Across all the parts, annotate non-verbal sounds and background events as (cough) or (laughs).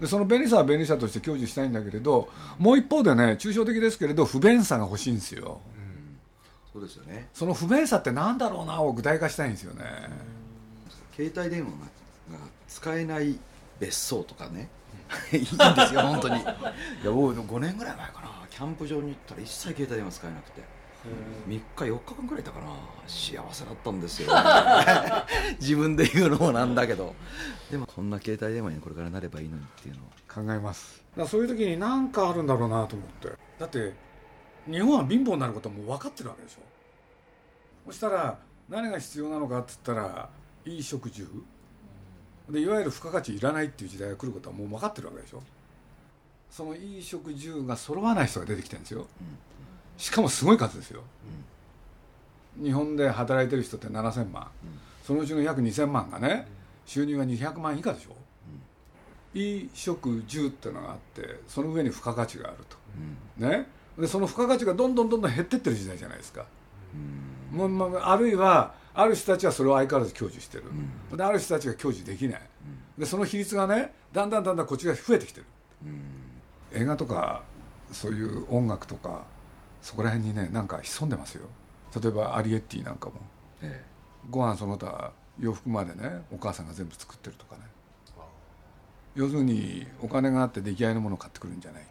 でその便利さは便利さとして享受したいんだけれどもう一方でね抽象的ですけれど不便さが欲しいんですよ、そうですよね。その不便さってなんだろうなを具体化したいんですよね、携帯電話が使えない別荘とかね。(laughs) いいんですよ本当に。いや僕5年ぐらい前かな。キャンプ場に行ったら一切携帯電話使えなくて3日4日間ぐらいいたかな幸せだったんですよ。(laughs) 自分で言うのもなんだけど。でもこんな携帯電話にこれからなればいいのにっていうのを考えます。だからそういう時に何かあるんだろうなと思って。だって日本は貧乏になることはもう分かってるわけでしょ。そしたら何が必要なのかっつったらいい食住。でいわゆる付加価値いらないっていう時代が来ることはもう分かってるわけでしょ。そのいい食住が揃わない人が出てきてるんですよしかもすごい数ですよ、日本で働いてる人って7000万、そのうちの約2000万がね収入が200万以下でしょ、衣食住っていうのがあってその上に付加価値があると、ね。でその付加価値がどんどんどんどん減ってってる時代じゃないですか、もうまあ、あるいはある人たちはそれを相変わらず享受してる、である人たちが享受できない、でその比率がねだんだんだんだんこっちが増えてきてる、映画とかそういう音楽とかそこら辺にねなんか潜んでますよ。例えばアリエッティなんかも、えご飯その他洋服までねお母さんが全部作ってるとかね。要するにお金があって出来合いのものを買ってくるんじゃないって、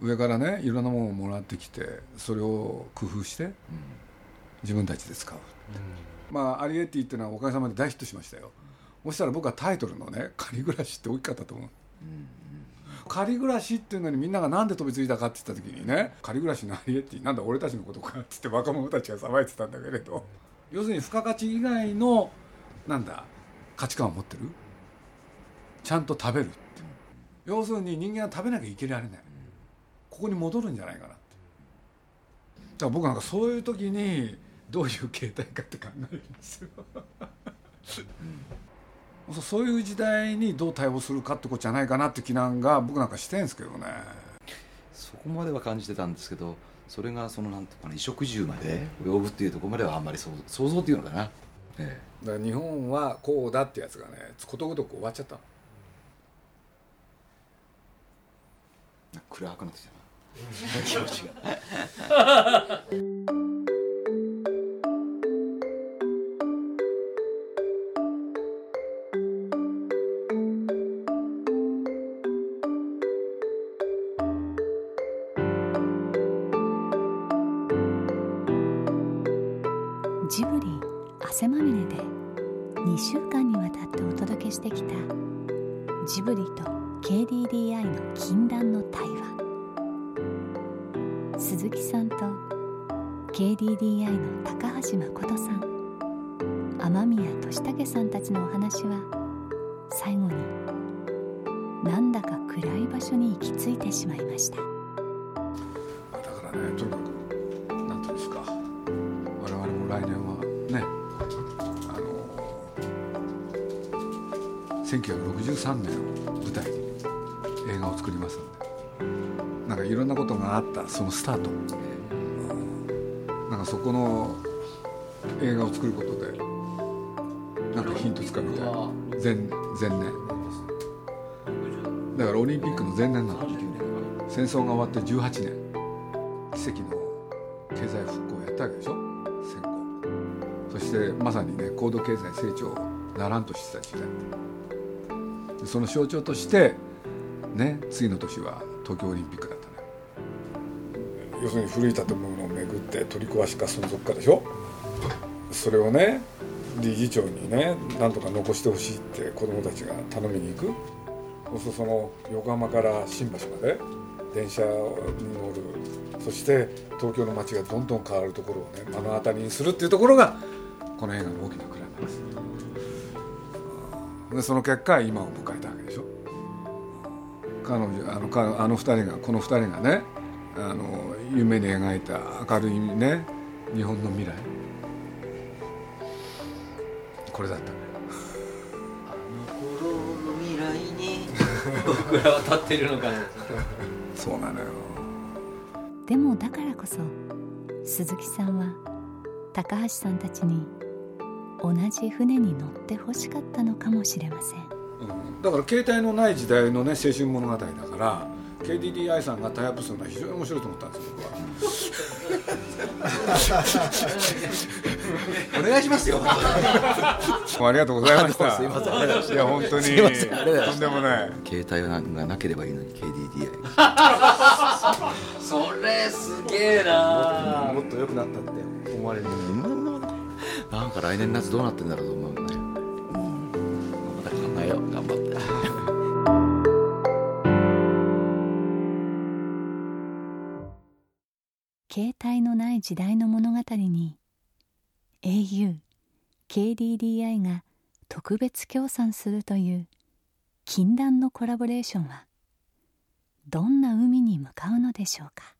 上からねいろんなものをもらってきてそれを工夫して自分たちで使う、まあアリエッティっていうのはおかげさまで大ヒットしましたよ。そしたら僕はタイトルのね「仮暮らし」って大きかったと思う、仮暮らしっていうのにみんながなんで飛びついたかって言った時にね仮暮らしのアリエッティなんだ俺たちのことかって言って若者たちが騒いでたんだけれど要するに付加価値以外のなんだ価値観を持ってる？ちゃんと食べるって要するに人間は食べなきゃいけられない。ここに戻るんじゃないかなって。だから僕なんかそういう時にどういう形態かって考えるんですよ。そうそういう時代にどう対応するかってことじゃないかなって気なんが僕なんかしてんですけどね。そこまでは感じてたんですけどそれがそのなんていうかな衣食住まで及ぶっていうところまではあんまり想想像っていうのかな、えだから日本はこうだってやつがねことごとく終わっちゃった暗くなってきたな。(laughs) (laughs) (laughs) 気持ちがちのお話は最後になんだか暗い場所に行き着いてしまいました。だからねとにかくなんていうんですか。我々も来年はねあの1963年を舞台に映画を作りますんで。なんかいろんなことがあったそのスタート、うんなんかそこの映画を作ることでなんかヒントつかみたいな。前前年。だからオリンピックの前年なの戦争が終わって18年。奇跡の経済復興をやったわけでしょ？戦後。そしてまさにね高度経済成長をならんとしてた時代でその象徴としてね次の年は東京オリンピックだったね要するに古い建物を巡って取り壊しか存続かでしょ？それをね理事長にねなんとか残してほしいって子供たちが頼みに行く。そうするとその横浜から新橋まで電車に乗る。そして東京の街がどんどん変わるところをね目の当たりにするっていうところがこの映画の大きなクライマックス。でその結果今を迎えたわけでしょ。彼女あのかあの二人がこの二人がねあの夢に描いた明るいね日本の未来。これだったあの頃の未来に。僕らは立ってるのかな。そうなのよ。でもだからこそ鈴木さんは高橋さんたちに同じ船に乗ってほしかったのかもしれません。うん。だから携帯のない時代のね青春物語だから KDDI さんがタイアップするのは非常に面白いと思ったんですよ僕は (laughs) お願いしますよ。(laughs) もうありがとうございました。(laughs) すいません。いや本当にすいません。ありがとうございますとんでもない。携帯がなければいいのに KDDI それすげえな。もっと良くなったって思われる。なんか来年夏どうなってんだろうと思うね、うん、また考えよう。頑張って。携帯のない時代の物語に au KDDI が特別協賛するという禁断のコラボレーションはどんな海に向かうのでしょうか？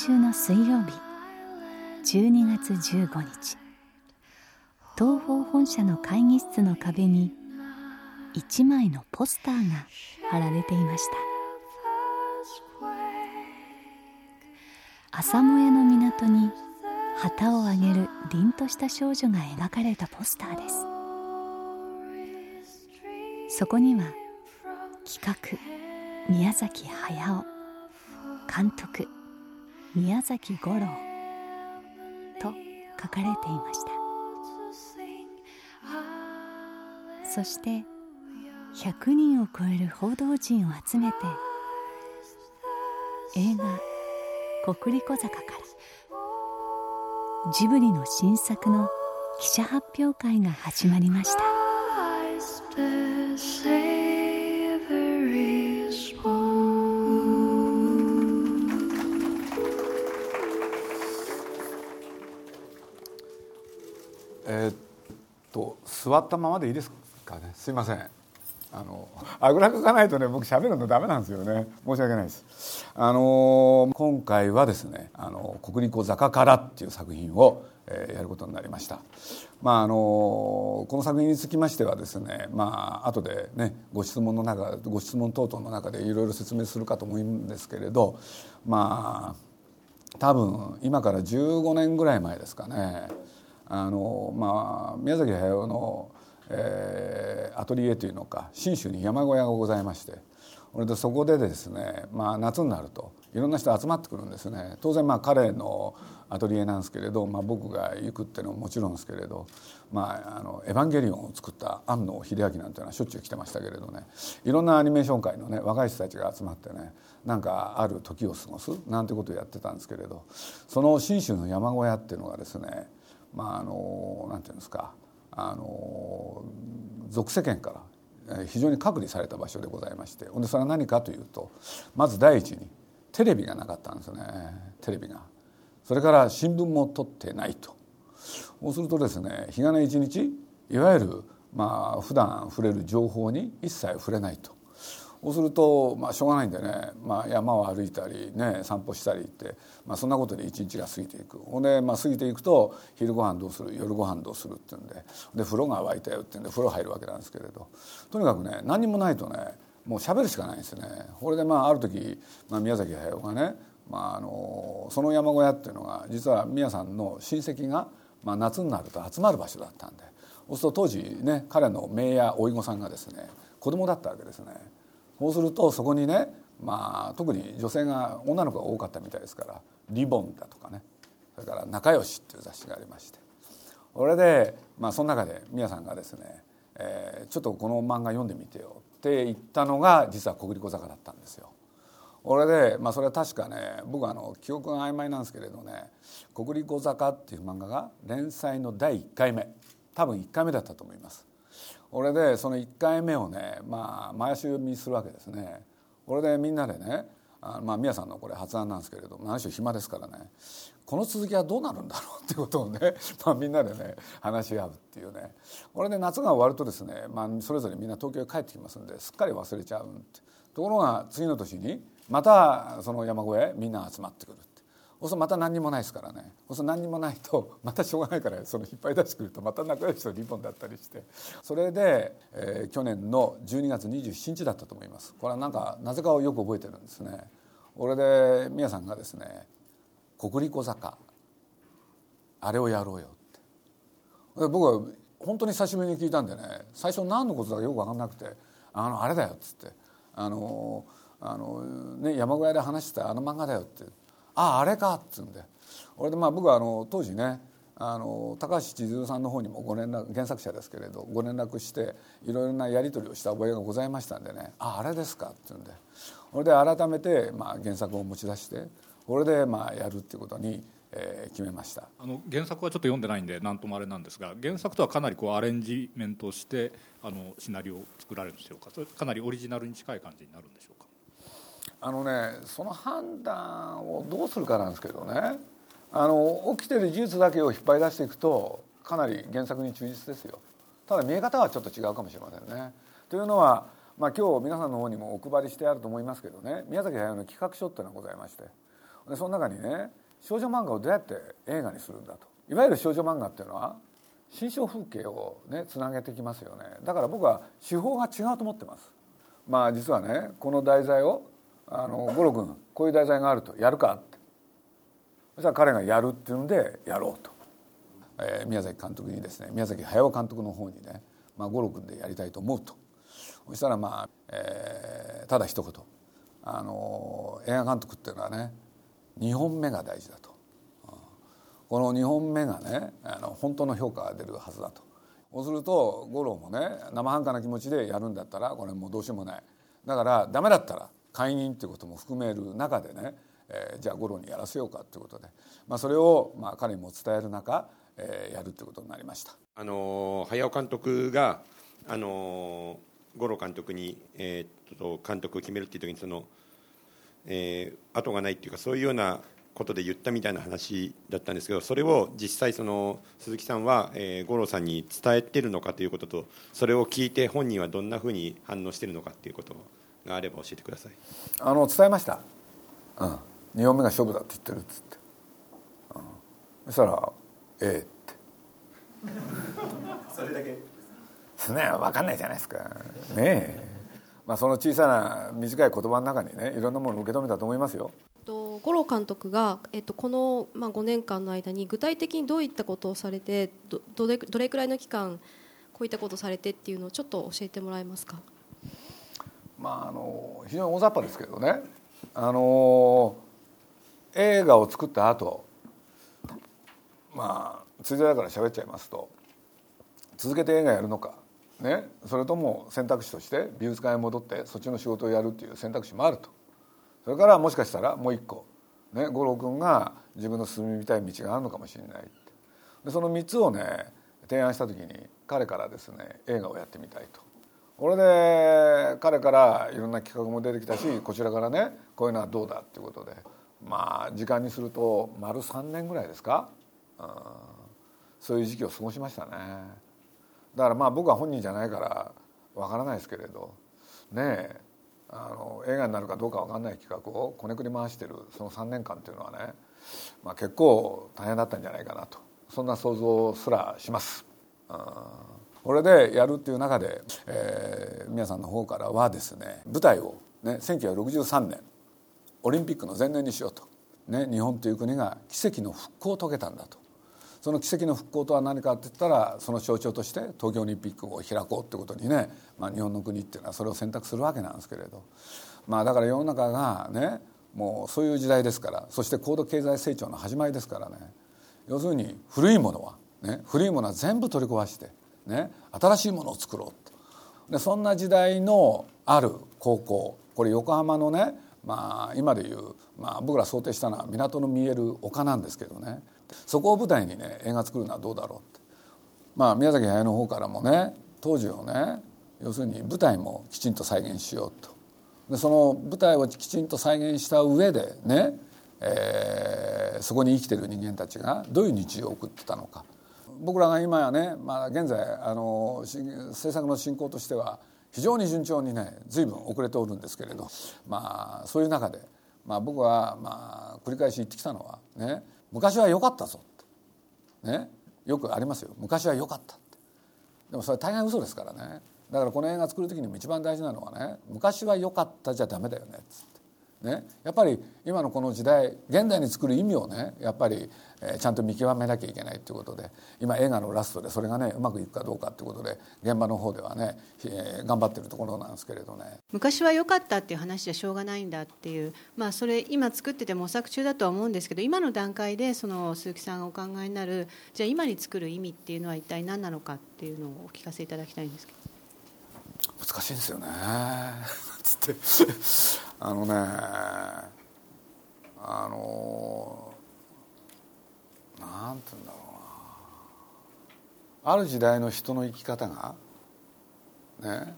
週の水曜日12月15日。東宝本社の会議室の壁に一枚のポスターが貼られていました。朝もやの港に旗を上げる凛とした少女が描かれたポスターです。そこには企画宮崎駿監督宮崎五郎と書かれていました。そして100人を超える報道陣を集めて映画「国立小坂」からジブリの新作の記者発表会が始まりました。座ったままでいいですかね。すいません。あのあぐらかかないとね僕喋るのダメなんですよね。申し訳ないです。あの今回はですね「あの国立坂から」っていう作品を、えやることになりました。まああのこの作品につきましてはですねまあ後でねご質問の中ご質問等々の中でいろいろ説明するかと思うんですけれどまあ多分今から15年ぐらい前ですかね。あのまあ宮崎駿の、えーアトリエというのか信州に山小屋がございましてそれでそこでですね、まあ、夏になるといろんな人集まってくるんですね。当然まあ彼のアトリエなんですけれど、まあ、僕が行くっていうのももちろんですけれど「まあ、あのエヴァンゲリオン」を作った庵野秀明なんていうのはしょっちゅう来てましたけれどね。いろんなアニメーション界のね若い人たちが集まってねなんかある時を過ごすなんてことをやってたんですけれどその信州の山小屋っていうのがですねまああのなんていうんですかあの俗世間から非常に隔離された場所でございましてでそれは何かというとまず第一にテレビがなかったんですよね。テレビが。それから新聞も取ってないと。そうするとですね日がな一日いわゆるまあ普段触れる情報に一切触れないと。そうするとまあしょうがないんでね、まあ、山を歩いたりね散歩したりって、まあ、そんなことで一日が過ぎていく。ほんで、まあ、過ぎていくと昼ご飯どうする？夜ご飯どうするっていうんで。で風呂が沸いたよっていうんで風呂入るわけなんですけれど。とにかくね何もないとねもう喋るしかないんですよね。これでまあある時、まあ、宮崎駿がね、まあ、あのその山小屋っていうのが実は宮さんの親戚が、まあ、夏になると集まる場所だったんで。そうすると当時ね彼の姪や甥御さんがですね子供だったわけですね。そうするとそこにね、まあ、特に女性が女の子が多かったみたいですから「リボン」だとかねそれから「仲良し」っていう雑誌がありましてこれで、まあ、その中で宮さんがですね、えーちょっとこの漫画読んでみてよ」って言ったのが実は「小栗小坂」だったんですよ。これで、まあ、それは確かね僕あの記憶が曖昧なんですけれどね「小栗小坂」っていう漫画が連載の第1回目多分1回目だったと思います。俺でその1回目をねまあ毎週読みするわけですね。俺でみんなでねあまあ宮さんのこれ発案なんですけれども何しろ暇ですからね。この続きはどうなるんだろうっていうことをね、(laughs) まあ、みんなでね話し合うっていうね。これで夏が終わるとですね、まあ、それぞれみんな東京へ帰ってきますんですっかり忘れちゃうところが次の年にまたその山小屋へみんな集まってくる。そうまた何にもない。ですからねそうすると何にもない。とまたしょうがない。からその引っ張り出してくるとまた仲良しとリボンだったりしてそれで、えー去年の12月27日だったと思い。ますこれはなんかなぜかをよく覚えてるんですね俺で宮さんがですね「国立小坂あれをやろうよ」ってで僕は本当に久しぶりに聞い。たんでね最初何のことだかよく分かんなくて「あのあれだよ」っつって「あのあの、ね、山小屋で話してたあの漫画だよ」って「あああれか」っつうんで。俺でまあ僕はあの当時ねあの高橋千鶴さんの方にもご連絡原作者ですけれどご連絡していろいろなやり取りをした覚えがございましたんでね「あああれですか」って言うんで。それで改めてまあ原作を持ち出してこれでまあやるっていうことに、えー決めました。あの原作はちょっと読んでないんで何ともあれなんですが原作とはかなりこうアレンジメントしてあのシナリオを作られるんでしょうか。それかなりオリジナルに近い感じになるんでしょうか。あのねその判断をどうするかなんですけどね。あの起きてる事実だけを引っ張り出していくとかなり原作に忠実ですよ。ただ見え方はちょっと違うかもしれませんね。というのは、まあ、今日皆さんの方にもお配りしてあると思いますけどね。宮崎駿の企画書っていうのがございまして。でその中にね少女漫画をどうやって映画にするんだと。いわゆる少女漫画っていうのは心象風景をねつなげてきますよね。だから僕は手法が違うと思ってます。まあ実はねこの題材をあの五郎君こういう題材があるとやるか？ってそしたら彼がやるっていうんでやろうと、えー宮崎監督にですね宮崎駿監督の方にね、まあ、五郎君でやりたいと思うと。そしたらまあ、えーただ一言。あの映画監督っていうのはね2本目が大事だと。この2本目がねあの本当の評価が出るはずだと。そうすると五郎もね生半可な気持ちでやるんだったらこれもうどうしようもない。だからダメだったら解任っていうことも含める中でね、えーじゃあ五郎にやらせようかっていうことで、まあ、それをまあ彼にも伝える中、えーやるっていうことになりました。あの早尾監督があの五郎監督に、えーっと監督を決めるっていう時にその、えー後がないっていうかそういうようなことで言ったみたいな話だったんですけどそれを実際その鈴木さんは、えー五郎さんに伝えてるのかということとそれを聞いて本人はどんなふうに反応してるのかっていうことがあれば教えてください。あの伝えました、うん、2本目が勝負だって言ってるっつって、うん、そしたら「ええ」って。(laughs) それだけ。そんなの分かんないじゃないですか。ねえ。まあその小さな短い言葉の中にねいろんなものを受け止めたと思いますよ。と五郎監督が、えっと、この、まあ、5年間の間に具体的にどういったことをされてどどれどれくらいの期間こういったことをされてっていうのをちょっと教えてもらえますか？まああの非常に大雑把ですけどね。あの映画を作った後まあついでだから喋っちゃいますと続けて映画やるのかね。それとも選択肢として美術館へ戻ってそっちの仕事をやるっていう選択肢もあると。それからもしかしたらもう一個ね五郎君が自分の進みたい道があるのかもしれないでその3つをね提案した時に彼からですね映画をやってみたいと。これで彼からいろんな企画も出てきたしこちらからねこういうのはどうだっていうことで。まあ時間にすると丸3年ぐらいですか、うん、そういう時期を過ごしましたね。だからまあ僕は本人じゃないからわからないですけれど。ねえあの映画になるかどうかわかんない企画をこねくり回してるその3年間っていうのはね、まあ、結構大変だったんじゃないかなと。そんな想像すらします。うん。これでやるっていう中で、えー、皆さんの方からはですね舞台を、ね、1963年オリンピックの前年にしようと、ね、日本という国が奇跡の復興を遂げたんだと。その奇跡の復興とは何かって言ったらその象徴として東京オリンピックを開こうってことにね、まあ、日本の国っていうのはそれを選択するわけなんですけれど、まあ、だから世の中がねもうそういう時代ですからそして高度経済成長の始まりですからね。要するに古いものは、ね、古いものは全部取り壊してね、新しいものを作ろうでそんな時代のある高校これ横浜のね、まあ、今でいう、まあ、僕ら想定したのは港の見える丘なんですけどね。そこを舞台にね映画作るのはどうだろうって、まあ、宮崎駿の方からもね当時をね要するに舞台もきちんと再現しようと。でその舞台をきちんと再現した上でね、えー、そこに生きてる人間たちがどういう日常を送ってたのか。僕らが今やね、まあ、現在あの制作の進行としては非常に順調にね随分遅れておるんですけれど、まあ、そういう中で、まあ、僕は、まあ、繰り返し言ってきたのはね昔は良かったぞって。ねよくありますよ。昔は良かったって。でもそれ大概嘘ですからね。だからこの映画作る時にも一番大事なのはね昔は良かったじゃダメだよねって。ね、やっぱり今のこの時代現代に作る意味をねやっぱり、え、ちゃんと見極めなきゃいけないということで今映画のラストでそれがねうまくいくかどうかということで現場の方ではね、えー、頑張ってるところなんですけれどね昔は良かったっていう話じゃしょうがないんだっていうまあそれ今作ってて模索中だとは思うんですけど今の段階でその鈴木さんがお考えになるじゃあ今に作る意味っていうのは一体何なのかっていうのをお聞かせいただきたいんですけど。難しいんですよね。(laughs) つって。あのねあのなんて言うんだろうな。ある時代の人の生き方がね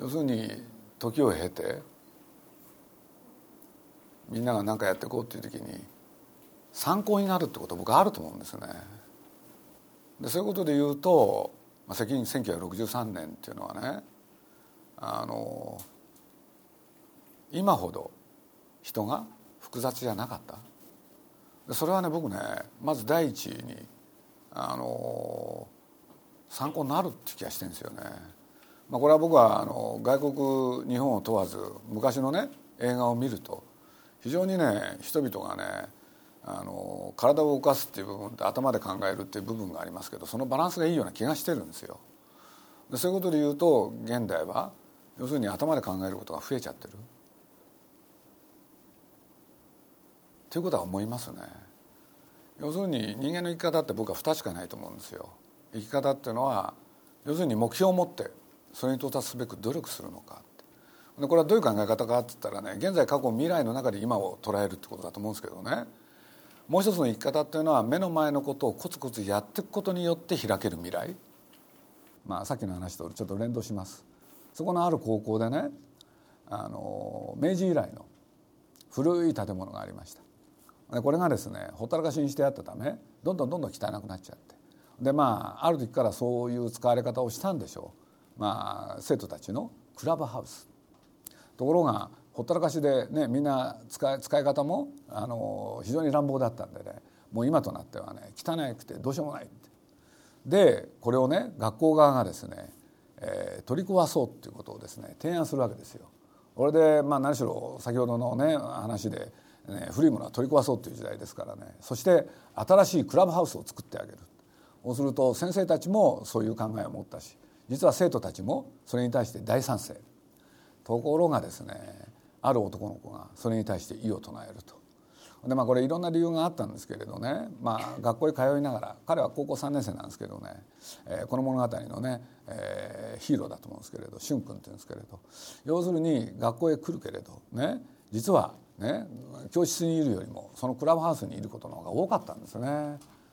要するに時を経てみんなが何かやっていこうっていう時に参考になるってこと僕あると思うんですよね。でそういうことで言うと、まあ、1963年っていうのはねあの今ほど人が複雑じゃなかった？それはね僕ねまず第一にあの参考になるって気がしてんですよね。まあ、これは僕はあの外国日本を問わず昔のね映画を見ると非常にね人々がねあの体を動かすっていう部分と頭で考えるっていう部分がありますけどそのバランスがいいような気がしてるんですよ。そういうことで言うと現代は要するに頭で考えることが増えちゃってる。ということは思いますね。要するに人間の生き方って僕は2しかないと思うんですよ。生き方っていうのは要するに目標を持ってそれに到達すべく努力するのかでこれはどういう考え方かって言ったらね現在過去未来の中で今を捉えるってことだと思うんですけどね。もう一つの生き方っていうのは目の前のことをコツコツやっていくことによって開ける未来。まあさっきの話とちょっと連動します。そこのある高校でねあの明治以来の古い建物がありました。これがですねほったらかしにしてあったためどんどんどんどん汚くなっちゃって。でまあある時からそういう使われ方をしたんでしょう、まあ、生徒たちのクラブハウス。ところがほったらかしでねみんな使い使い方もあの非常に乱暴だったんでねもう今となってはね汚くてどうしようもないでこれをね学校側がですねえー、取り壊そうっていうことをですね提案するわけですよ。これで、まあ、何しろ先ほどのね話で、ね、古いものは取り壊そうという時代ですからね。そして新しいクラブハウスを作ってあげる。そうすると先生たちもそういう考えを持ったし実は生徒たちもそれに対して大賛成。ところがですねある男の子がそれに対して異を唱えると。でまあこれいろんな理由があったんですけれどね、まあ、学校へ通いながら彼は高校3年生なんですけどね、えー、この物語のね、えー、ヒーローだと思うんですけれど俊君っていうんですけれど。要するに学校へ来るけれどね実はね教室にいるよりもそのクラブハウスにいることの方が多かったんですね。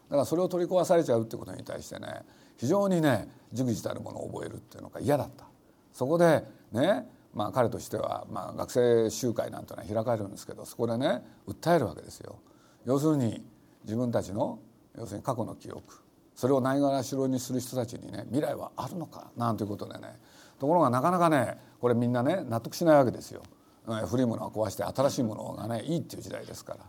だからそれを取り壊されちゃうってことに対してね非常にねじくじたるものを覚えるっていうのが嫌だった。そこでねまあ彼としては、まあ、学生集会なんていうのは開かれるんですけどそこでね訴えるわけですよ。要するに自分たちの要するに過去の記憶それをないがらしろにする人たちにね未来はあるのかなんていうことでね。ところがなかなかねこれみんなね納得しないわけですよ。古いものは壊して新しいものがねいいっていう時代ですから。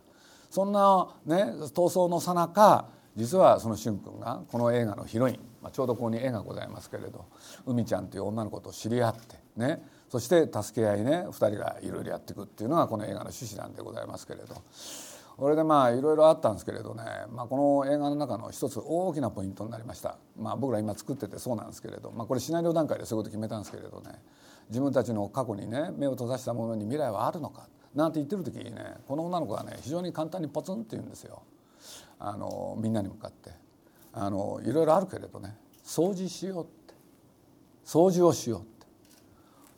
そんなね闘争のさなか実はその俊君がこの映画のヒロイン、まあ、ちょうどここに絵がございますけれど海ちゃんという女の子と知り合ってね。そして助け合いね2人がいろいろやっていくっていうのがこの映画の趣旨なんでございますけれど。これでまあいろいろあったんですけれどね、まあ、この映画の中の一つ大きなポイントになりました、まあ、僕ら今作っててそうなんですけれど、まあ、これシナリオ段階でそういうこと決めたんですけれどね。自分たちの過去にね目を閉ざしたものに未来はあるのか。なんて言ってる時にねこの女の子がね非常に簡単にポツンって言うんですよ。あのみんなに向かって。あのいろいろあるけれどね。掃除しようって。掃除をしようって。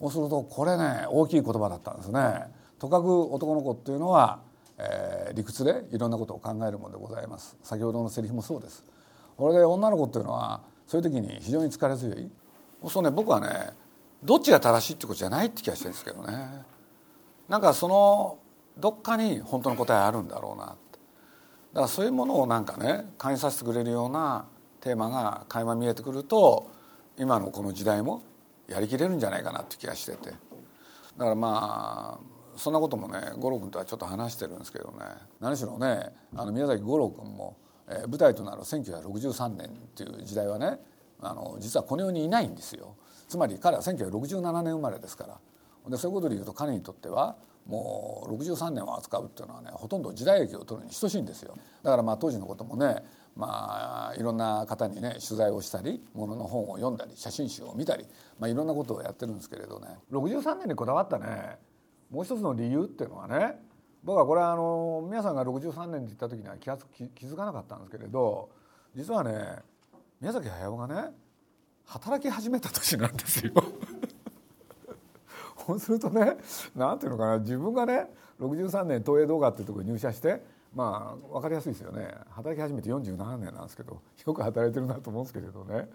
そうするとこれね大きい言葉だったんですね。とかく男の子っていうのは、えー、理屈でいろんなことを考えるものでございます。先ほどのセリフもそうです。これで女の子っていうのはそういう時に非常に疲れ強い。そうね僕はねどっちが正しいってことじゃないって気がしてるんですけどね。なんかそのどっかに本当の答えあるんだろうなだからそういうものをなんかね感じさせてくれるようなテーマが垣間見えてくると今のこの時代もやりきれるんじゃないかなって気がしてて。だからまあそんなこともね五郎君とはちょっと話してるんですけどね。何しろねあの宮崎五郎君も、えー、舞台となる1963年っていう時代はねあの実はこの世にいないんですよ。つまり彼は1967年生まれですから。でそういうことで言うと彼にとってはもう63年を扱うっていうのはねほとんど時代劇を取るに等しいんですよ。だからまあ当時のこともねまあいろんな方にね取材をしたりものの本を読んだり写真集を見たり、まあ、いろんなことをやってるんですけれどね。63年にこだわったね。もう一つの理由っていうのはね僕はこれはあの皆さんが63年って言った時には気が気づかなかったんですけれど実はね宮崎駿がね働き始めた年なんですよ。(laughs) そうするとね何ていうのかな自分がね63年東映動画っていうところに入社してまあ分かりやすいですよね。働き始めて47年なんですけどよく働いてるなと思うんですけれどね。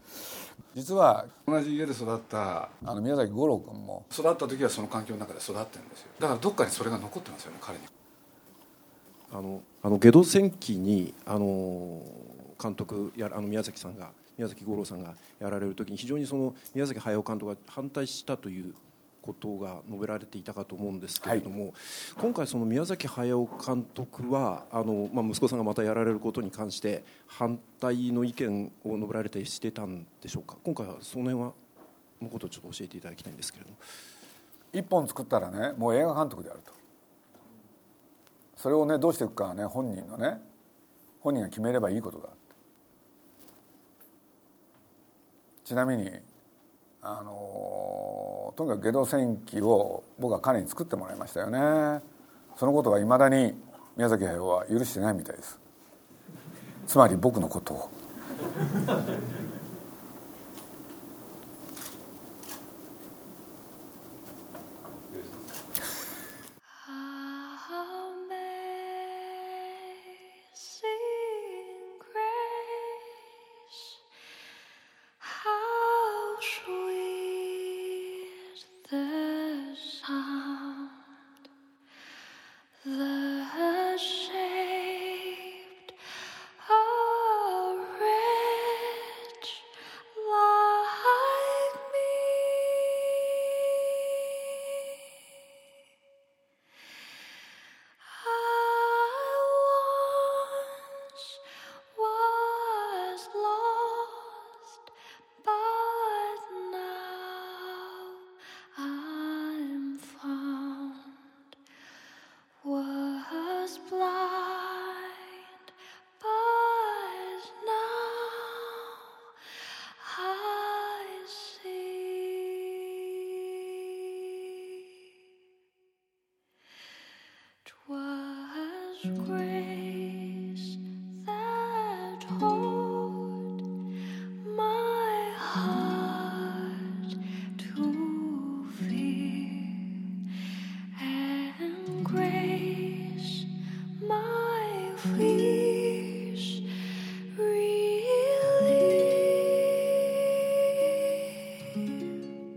実は同じ家で育ったあの宮崎五郎君も育った時はその環境の中で育ってるんですよ。だからどっかにそれが残ってますよね彼に。あのあのゲド戦記にあの監督やあの宮崎さんが宮崎五郎さんがやられる時に非常にその宮崎駿監督が反対したということが述べられていたかと思うんですけれども、はい、今回その宮崎駿監督はあの、まあ、息子さんがまたやられることに関して反対の意見を述べられたりしてたんでしょうか？今回はその辺はのことをちょっと教えていただきたいんですけれども。一本作ったらねもう映画監督であると。それをねどうしていくかはね本人のね本人が決めればいいことだちなみにあのとにかく「ゲド戦記」を僕は彼に作ってもらいましたよね。そのことはいまだに宮崎駿は許してないみたいです。つまり僕のことを。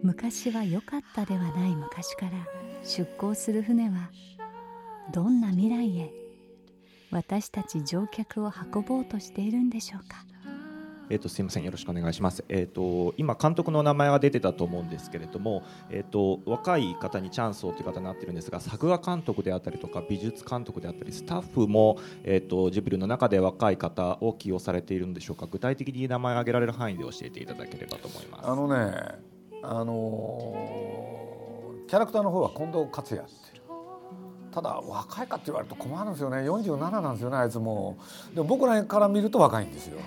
昔は良かったではない昔から出航する船はどんな未来へ私たち乗客を運ぼうとしているんでしょうかえー、とすみません。よろしくお願いします、えー、と今、監督の名前は出てたと思うんですけれども、えー、と若い方にチャンスをという方になってるんですが作画監督であったりとか美術監督であったりスタッフも、えー、とジブリの中で若い方を起用されているんでしょうか。具体的に名前を挙げられる範囲で教えていただければと思います。あのねあのキャラクターの方は近藤克也っていう。ただ若いかって言われると困るんですよね。47なんですよねあいつも。でも僕らから見ると若いんですよ。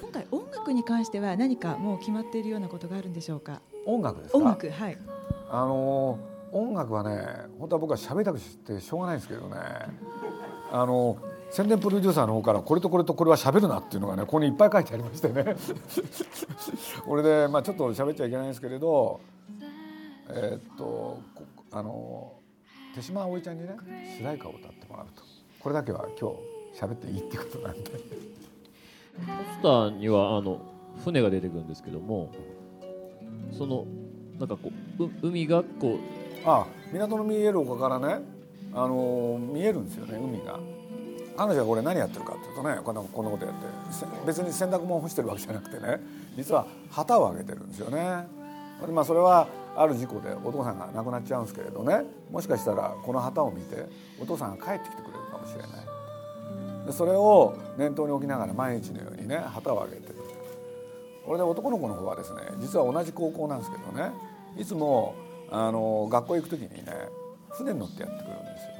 今回音楽に関しては何かもう決まっているようなことがあるんでしょうか？音楽ですか？音楽はい。あのー音楽はね本当は僕は喋りたくてしょうがないんですけどね。あの宣伝プロデューサーの方からこれとこれとこれは喋るなっていうのがねここにいっぱい書いてありましてね。(laughs) これで、まあ、ちょっと喋っちゃいけないんですけれどえーっとこあの手島葵ちゃんにね主題歌を歌ってもらうと。これだけは今日喋っていいってことなんで。ポポスターにはあの船が出てくるんですけどもそのなんかこうう海がこうあ港の見える丘からね、あの見えるんですよね海が。彼女がこれ何やってるかっていうとねこんなこんなことやって別に洗濯物干してるわけじゃなくてね実は旗を上げてるんですよね。でまあそれはある事故でお父さんが亡くなっちゃうんですけれどねもしかしたらこの旗を見てお父さんが帰ってきてくれるかもしれない。でそれを念頭に置きながら毎日のようにね旗を上げて。るこれで男の子の方はですね実は同じ高校なんですけどねいつもあの学校行く時にね船に乗ってやってくるんですよ。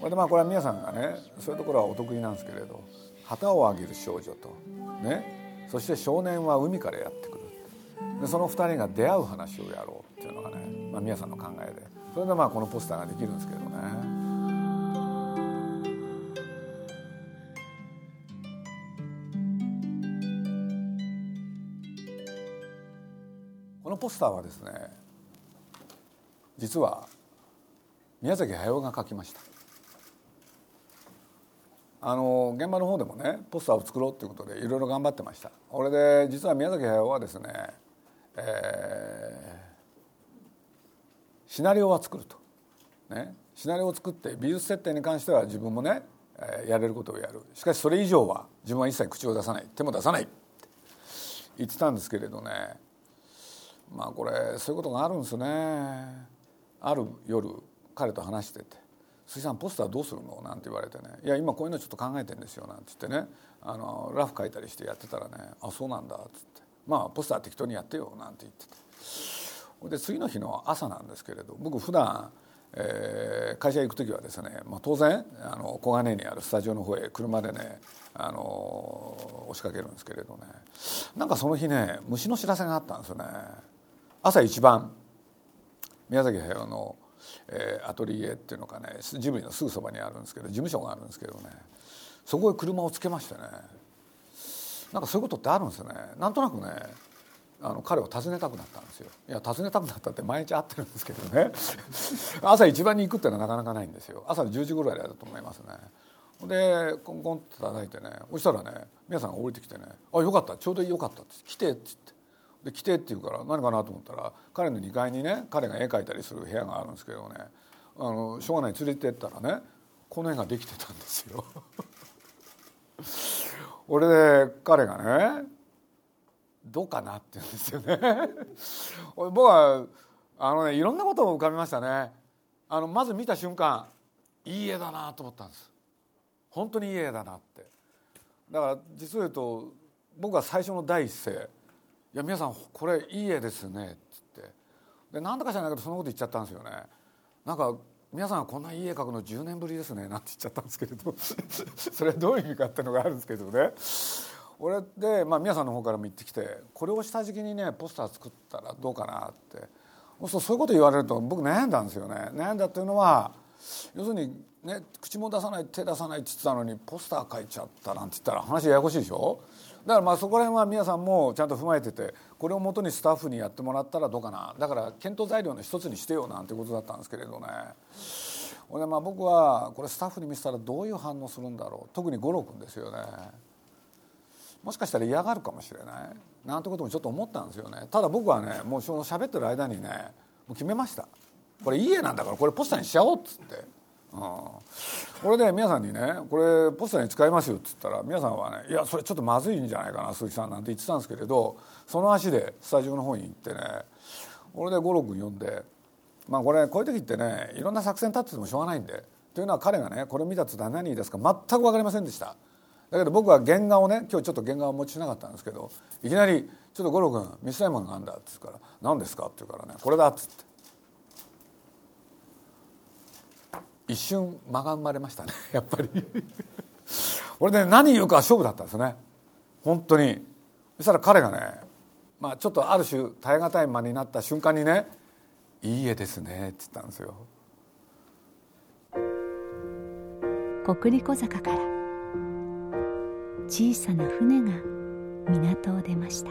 これでまあこれは皆さんがねそういうところはお得意なんですけれど旗を上げる少女とねそして少年は海からやってくる。でその2人が出会う話をやろうっていうのがね、まあ、皆さんの考えで。それでまあこのポスターができるんですけどね。ポスターはですね実は宮崎駿が描きました。あの現場の方でもねポスターを作ろうということでいろいろ頑張ってました。これで実は宮崎駿はですね、えーシナリオは作ると、ね、シナリオを作って美術設定に関しては自分もね、やれることをやる。しかしそれ以上は自分は一切口を出さない。手も出さないって言ってたんですけれどねまあこれそういうことがあるんですね。ある夜彼と話してて「鈴木さんポスターどうするの?」なんて言われてね「いや今こういうのちょっと考えてんですよ」なんて言ってね。あのラフ書いたりしてやってたらね「あそうなんだ」っつって「まあポスター適当にやってよ」なんて言ってて。で次の日の朝なんですけれど僕普段、えー会社行く時はですね、まあ、当然あの小金井にあるスタジオの方へ車でねあの押しかけるんですけれどね。なんかその日ね虫の知らせがあったんですよね。朝一番。宮崎駿の、えーアトリエっていうのかねジブリのすぐそばにあるんですけど事務所があるんですけどね。そこへ車をつけましてね。なんかそういうことってあるんですよね。なんとなくねあの彼を訪ねたくなったんですよ。いや訪ねたくなったって毎日会ってるんですけどね。(laughs) 朝一番に行くっていうのはなかなかないんですよ。朝の10時ぐらいだと思いますね。でコンコンって叩いてね。そしたらね皆さんが降りてきてね「あよかった。ちょうどよかった」って「来て」って言って。で来てって言うから何かなと思ったら彼の2階にね彼が絵描いたりする部屋があるんですけどねあのしょうがない連れてったらねこの絵ができてたんですよ。(laughs) 俺で彼がねどうかなって言うんですよね。(laughs) 僕はあのねいろんなことを浮かびましたね。あのまず見た瞬間いい絵だなと思ったんです。本当にいい絵だなって。だから実を言うと僕は最初の第一声「いや皆さんこれいい絵ですね」っつって。で何とか知らないけどそのこと言っちゃったんですよね。なんか皆さんこんないい絵描くの10年ぶりですね。なんて言っちゃったんですけれど。(laughs) それはどういう意味かっていうのがあるんですけどね。俺で、まあ、皆さんの方からも言ってきてこれを下敷きにねポスター作ったらどうかなって。そうそういうこと言われると僕悩んだんですよね。悩んだっていうのは要するに、ね、口も出さない手出さないって言ってたのにポスター書いちゃったなんて言ったら話ややこしいでしょ？だからまあそこら辺は皆さんもちゃんと踏まえててこれをもとにスタッフにやってもらったらどうかな。だから検討材料の一つにしてよなんてことだったんですけれどね。ほんでまあ僕はこれスタッフに見せたらどういう反応するんだろう。特に五郎君ですよね。もしかしたら嫌がるかもしれない。なんてこともちょっと思ったんですよね。ただ僕はねもうその喋ってる間にねもう決めました。これ家なんだからこれポスターにしちゃおうっつって、これで皆さんにねこれポスターに使いますよっつったら皆さんはねいやそれちょっとまずいんじゃないかな鈴木さんなんて言ってたんですけれどその足でスタジオの方に行ってねこれで五郎君呼んでまあこれこういう時ってねいろんな作戦立っててもしょうがないんでというのは彼がねこれ見た途端何言い出すか全く分かりませんでしただけど僕は原画をね今日ちょっと原画をお持ちしなかったんですけどいきなり「ちょっと五郎君ミスタイマンがあるんだ」って言うから「何ですか?」って言うからね「これだ」っつって一瞬間が生まれましたね (laughs) やっぱり。俺ね何言うか勝負だったんですね。本当に。そしたら彼がねまあちょっとある種耐え難い間になった瞬間にね「いい絵ですね」って言ったんですよ。国立小坂から小さな船が港を出ました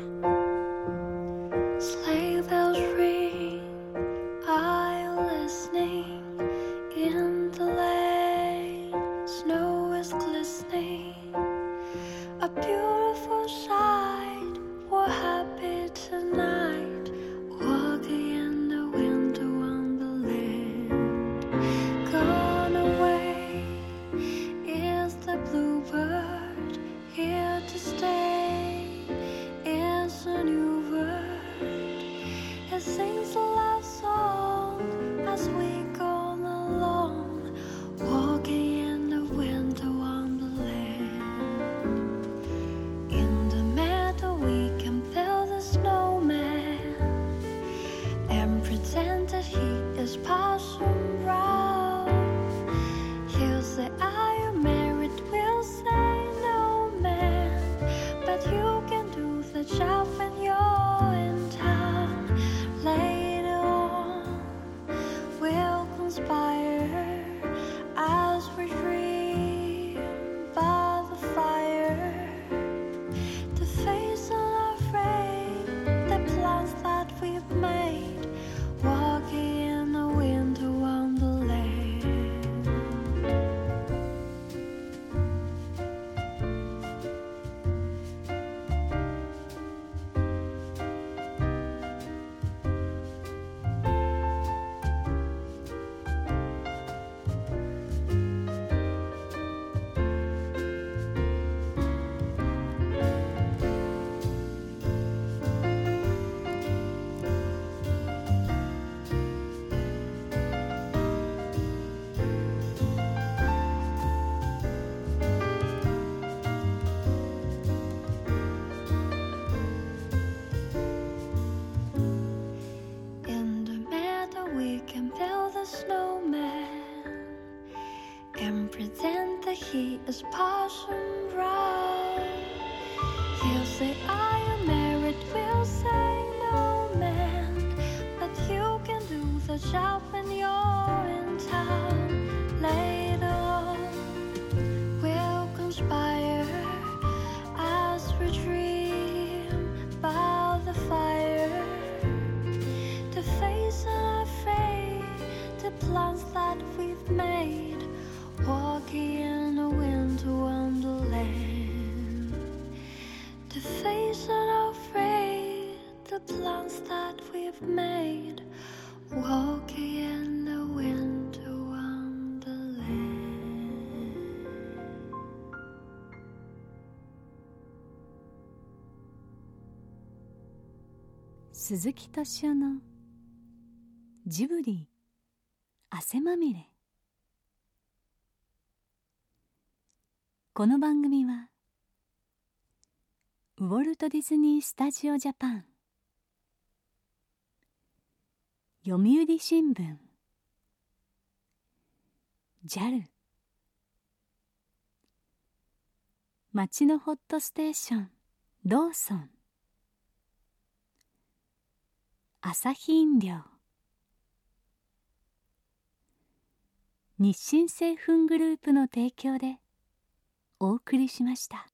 is passing round. He'll say, Are you married? We'll say, No, man. But you can do the job when you're in town. Later on, we'll conspire as we dream by the fire to face unafraid the plans that we've made, walking 鈴木敏夫のジブリ汗まみれ。この番組はウォルト・ディズニー・スタジオ・ジャパン。読売新聞。JAL 町のホットステーションローソン。朝日飲料日清製粉グループの提供でお送りしました。